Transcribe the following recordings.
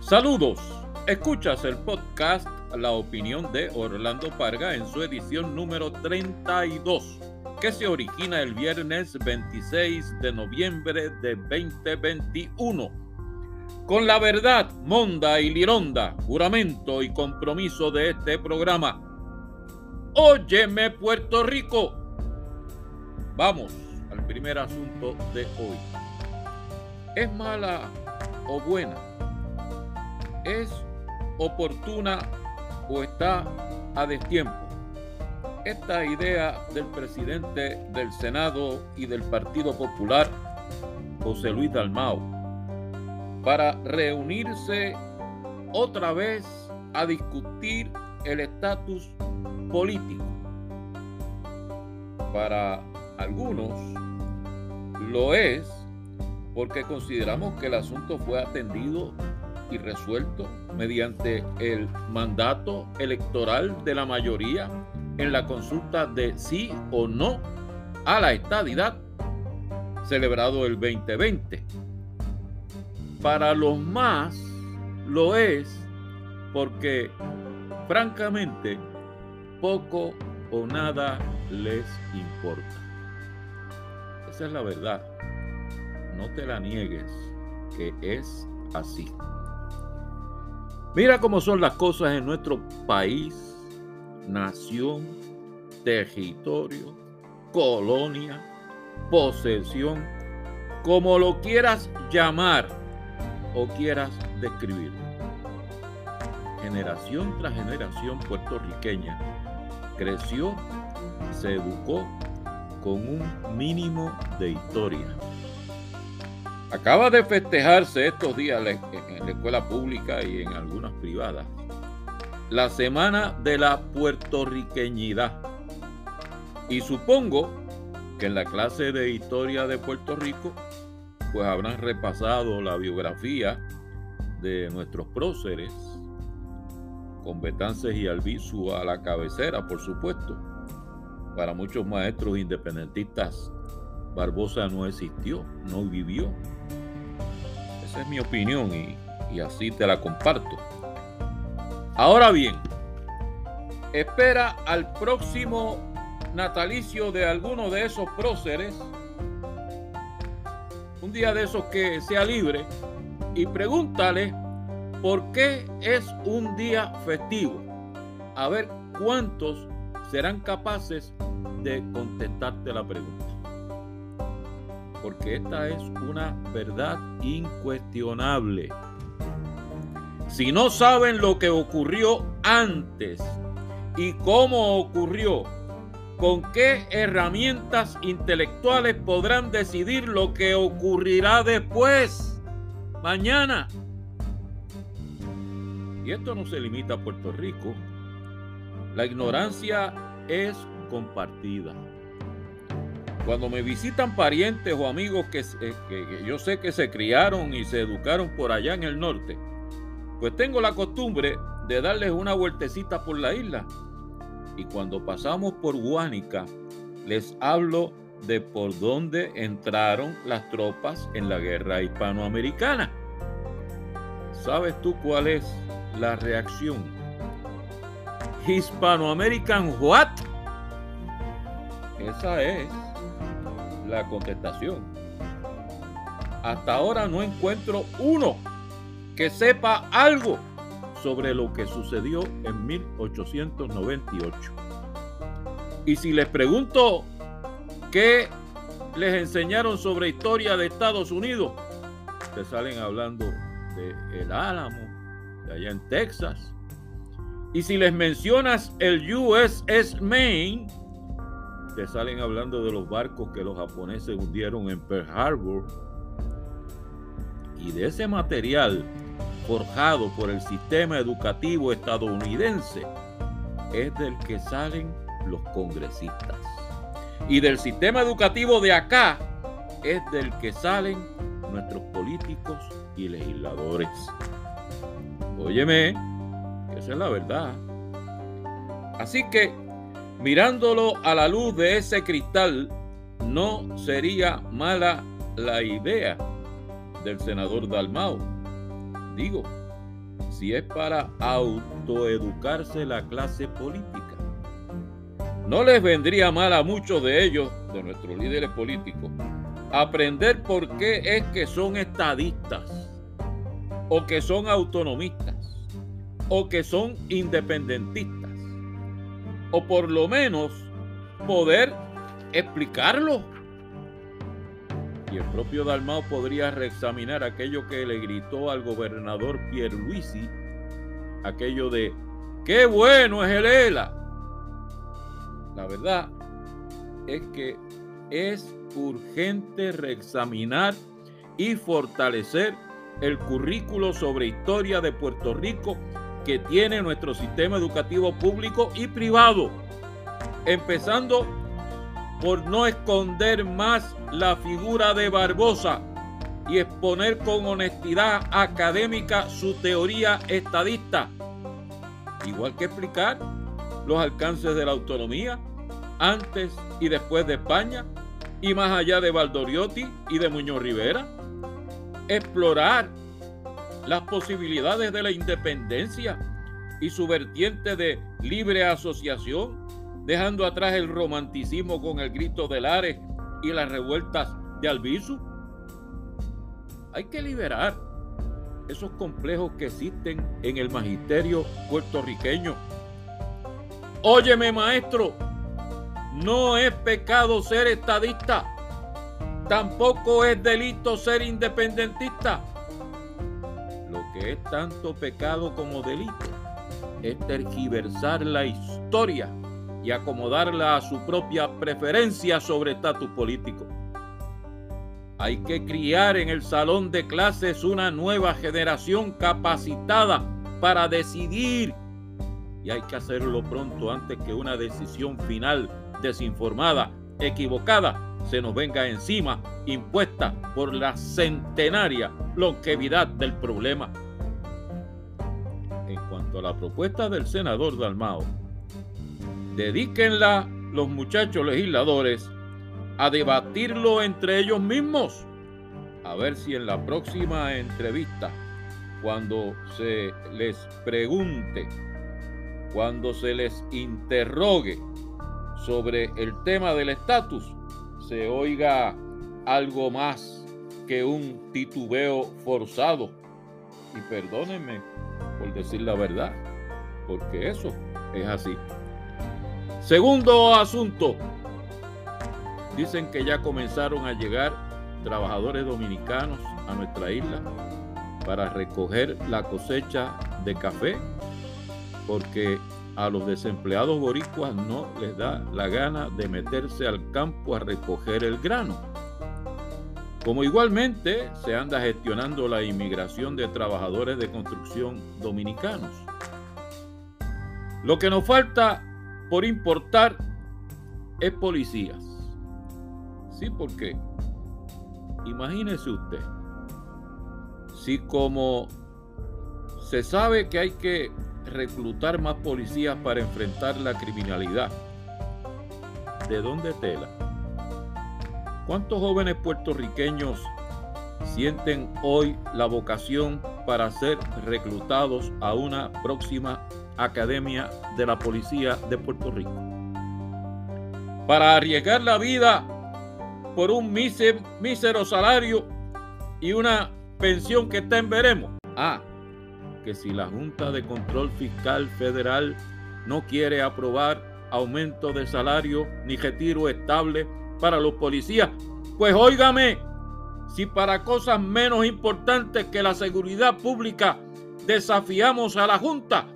Saludos. Escuchas el podcast La opinión de Orlando Parga en su edición número 32, que se origina el viernes 26 de noviembre de 2021. Con la verdad, monda y lironda, juramento y compromiso de este programa. Óyeme, Puerto Rico. Vamos al primer asunto de hoy. ¿Es mala o buena? ¿Es oportuna o está a destiempo? Esta idea del presidente del Senado y del Partido Popular, José Luis Dalmao, para reunirse otra vez a discutir el estatus político. Para algunos lo es porque consideramos que el asunto fue atendido y resuelto mediante el mandato electoral de la mayoría en la consulta de sí o no a la estadidad celebrado el 2020. Para los más lo es porque francamente poco o nada les importa. Esa es la verdad no te la niegues, que es así. Mira cómo son las cosas en nuestro país, nación, territorio, colonia, posesión, como lo quieras llamar o quieras describir. Generación tras generación puertorriqueña creció, se educó con un mínimo de historia Acaba de festejarse estos días en la escuela pública y en algunas privadas la Semana de la Puertorriqueñidad. Y supongo que en la clase de historia de Puerto Rico pues habrán repasado la biografía de nuestros próceres, con Betances y Albizu a la cabecera, por supuesto. Para muchos maestros independentistas, Barbosa no existió, no vivió es mi opinión y, y así te la comparto. Ahora bien, espera al próximo natalicio de alguno de esos próceres, un día de esos que sea libre, y pregúntale por qué es un día festivo. A ver cuántos serán capaces de contestarte la pregunta porque esta es una verdad incuestionable. Si no saben lo que ocurrió antes y cómo ocurrió, con qué herramientas intelectuales podrán decidir lo que ocurrirá después, mañana. Y esto no se limita a Puerto Rico. La ignorancia es compartida. Cuando me visitan parientes o amigos eh, que, yo sé que se criaron y se educaron por allá en el norte, pues tengo la costumbre de darles una vueltecita por la isla. Y cuando pasamos por Guánica, les hablo de por dónde entraron las tropas en la guerra hispanoamericana. ¿Sabes tú cuál es la reacción? Hispanoamerican what? Esa es la contestación. Hasta ahora no encuentro uno que sepa algo sobre lo que sucedió en 1898. Y si les pregunto qué les enseñaron sobre historia de Estados Unidos, te salen hablando de El Álamo, de allá en Texas. Y si les mencionas el USS Maine, salen hablando de los barcos que los japoneses hundieron en Pearl Harbor. Y de ese material forjado por el sistema educativo estadounidense es del que salen los congresistas. Y del sistema educativo de acá es del que salen nuestros políticos y legisladores. Óyeme, que esa es la verdad. Así que Mirándolo a la luz de ese cristal, no sería mala la idea del senador Dalmau digo, si es para autoeducarse la clase política. No les vendría mal a muchos de ellos, de nuestros líderes políticos, aprender por qué es que son estadistas, o que son autonomistas, o que son independentistas, o por lo menos poder explicarlo. Y el propio Dalmao podría reexaminar aquello que le gritó al gobernador Pierluisi, aquello de ¡Qué bueno es el ELA! La verdad es que es urgente reexaminar y fortalecer el currículo sobre historia de Puerto Rico que tiene nuestro sistema educativo público y privado, empezando por no esconder más la figura de Barbosa y exponer con honestidad académica su teoría estadista, igual que explicar los alcances de la autonomía antes y después de España y más allá de Valdoriotti y de Muñoz Rivera, explorar las posibilidades de la independencia y su vertiente de libre asociación dejando atrás el romanticismo con el grito de Lares y las revueltas de Albizu. Hay que liberar esos complejos que existen en el magisterio puertorriqueño. Óyeme, maestro, no es pecado ser estadista, tampoco es delito ser independentista. Que es tanto pecado como delito es tergiversar la historia y acomodarla a su propia preferencia sobre estatus político. Hay que criar en el salón de clases una nueva generación capacitada para decidir y hay que hacerlo pronto antes que una decisión final desinformada, equivocada, se nos venga encima, impuesta por la centenaria longevidad del problema. A la propuesta del senador Dalmao, Dedíquenla los muchachos legisladores a debatirlo entre ellos mismos. A ver si en la próxima entrevista, cuando se les pregunte, cuando se les interrogue sobre el tema del estatus, se oiga algo más que un titubeo forzado. Y perdónenme por decir la verdad, porque eso es así. Segundo asunto. Dicen que ya comenzaron a llegar trabajadores dominicanos a nuestra isla para recoger la cosecha de café porque a los desempleados boricuas no les da la gana de meterse al campo a recoger el grano. Como igualmente se anda gestionando la inmigración de trabajadores de construcción dominicanos. Lo que nos falta por importar es policías. Sí, porque imagínese usted, si como se sabe que hay que reclutar más policías para enfrentar la criminalidad, ¿de dónde tela? ¿Cuántos jóvenes puertorriqueños sienten hoy la vocación para ser reclutados a una próxima Academia de la Policía de Puerto Rico. Para arriesgar la vida por un mísero salario y una pensión que está en veremos. Ah, que si la Junta de Control Fiscal Federal no quiere aprobar aumento de salario ni retiro estable para los policías, pues óigame, si para cosas menos importantes que la seguridad pública desafiamos a la Junta,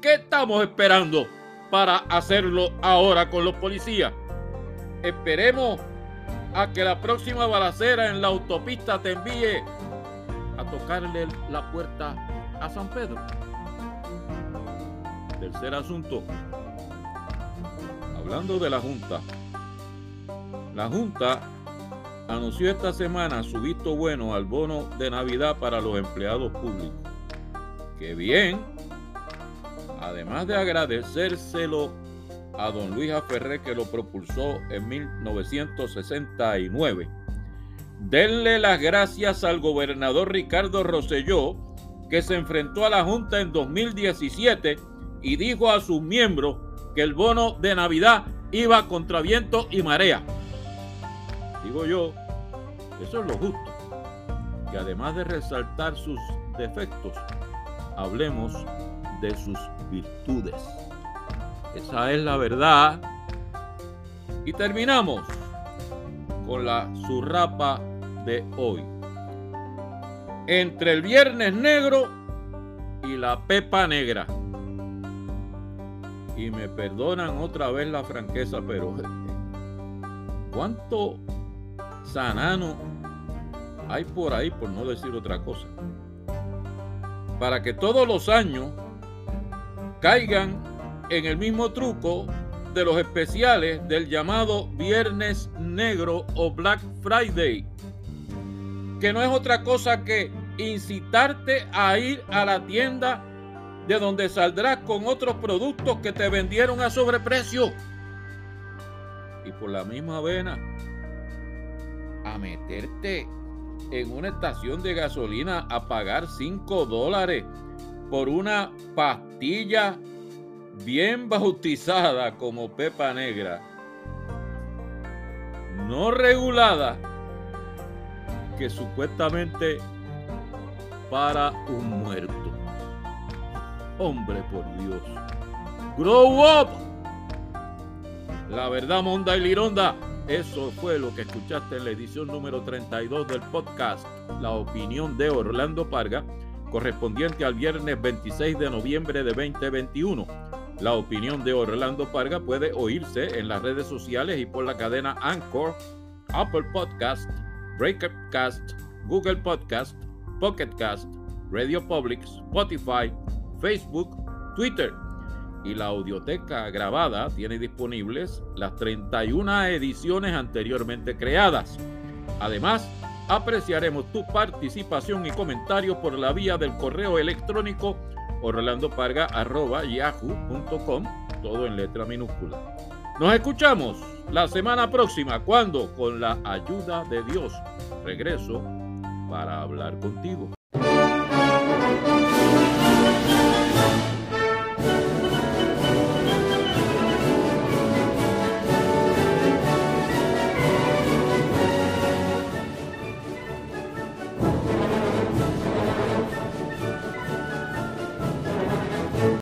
¿Qué estamos esperando para hacerlo ahora con los policías? Esperemos a que la próxima balacera en la autopista te envíe a tocarle la puerta a San Pedro. Tercer asunto. Hablando de la Junta. La Junta anunció esta semana su visto bueno al bono de Navidad para los empleados públicos. ¡Qué bien! además de agradecérselo a don Luis Aferré que lo propulsó en 1969, denle las gracias al gobernador Ricardo Rosselló que se enfrentó a la Junta en 2017 y dijo a sus miembros que el bono de Navidad iba contra viento y marea. Digo yo, eso es lo justo. Que además de resaltar sus defectos, hablemos de sus virtudes. Esa es la verdad. Y terminamos con la surrapa de hoy. Entre el viernes negro y la pepa negra. Y me perdonan otra vez la franqueza, pero ¿cuánto sanano hay por ahí, por no decir otra cosa? Para que todos los años caigan en el mismo truco de los especiales del llamado Viernes Negro o Black Friday, que no es otra cosa que incitarte a ir a la tienda de donde saldrás con otros productos que te vendieron a sobreprecio. Y por la misma vena, meterte en una estación de gasolina a pagar 5 dólares por una pastilla bien bautizada como pepa negra, no regulada, que supuestamente para un muerto. Hombre, por Dios. Grow up. La verdad, Monda y Lironda. Eso fue lo que escuchaste en la edición número 32 del podcast La opinión de Orlando Parga, correspondiente al viernes 26 de noviembre de 2021. La opinión de Orlando Parga puede oírse en las redes sociales y por la cadena Anchor, Apple Podcast, Breakupcast, Google Podcast, Pocket Cast, Radio Public, Spotify, Facebook, Twitter. Y la audioteca grabada tiene disponibles las 31 ediciones anteriormente creadas. Además, apreciaremos tu participación y comentarios por la vía del correo electrónico orlandoparga.yahoo.com, todo en letra minúscula. Nos escuchamos la semana próxima cuando, con la ayuda de Dios, regreso para hablar contigo.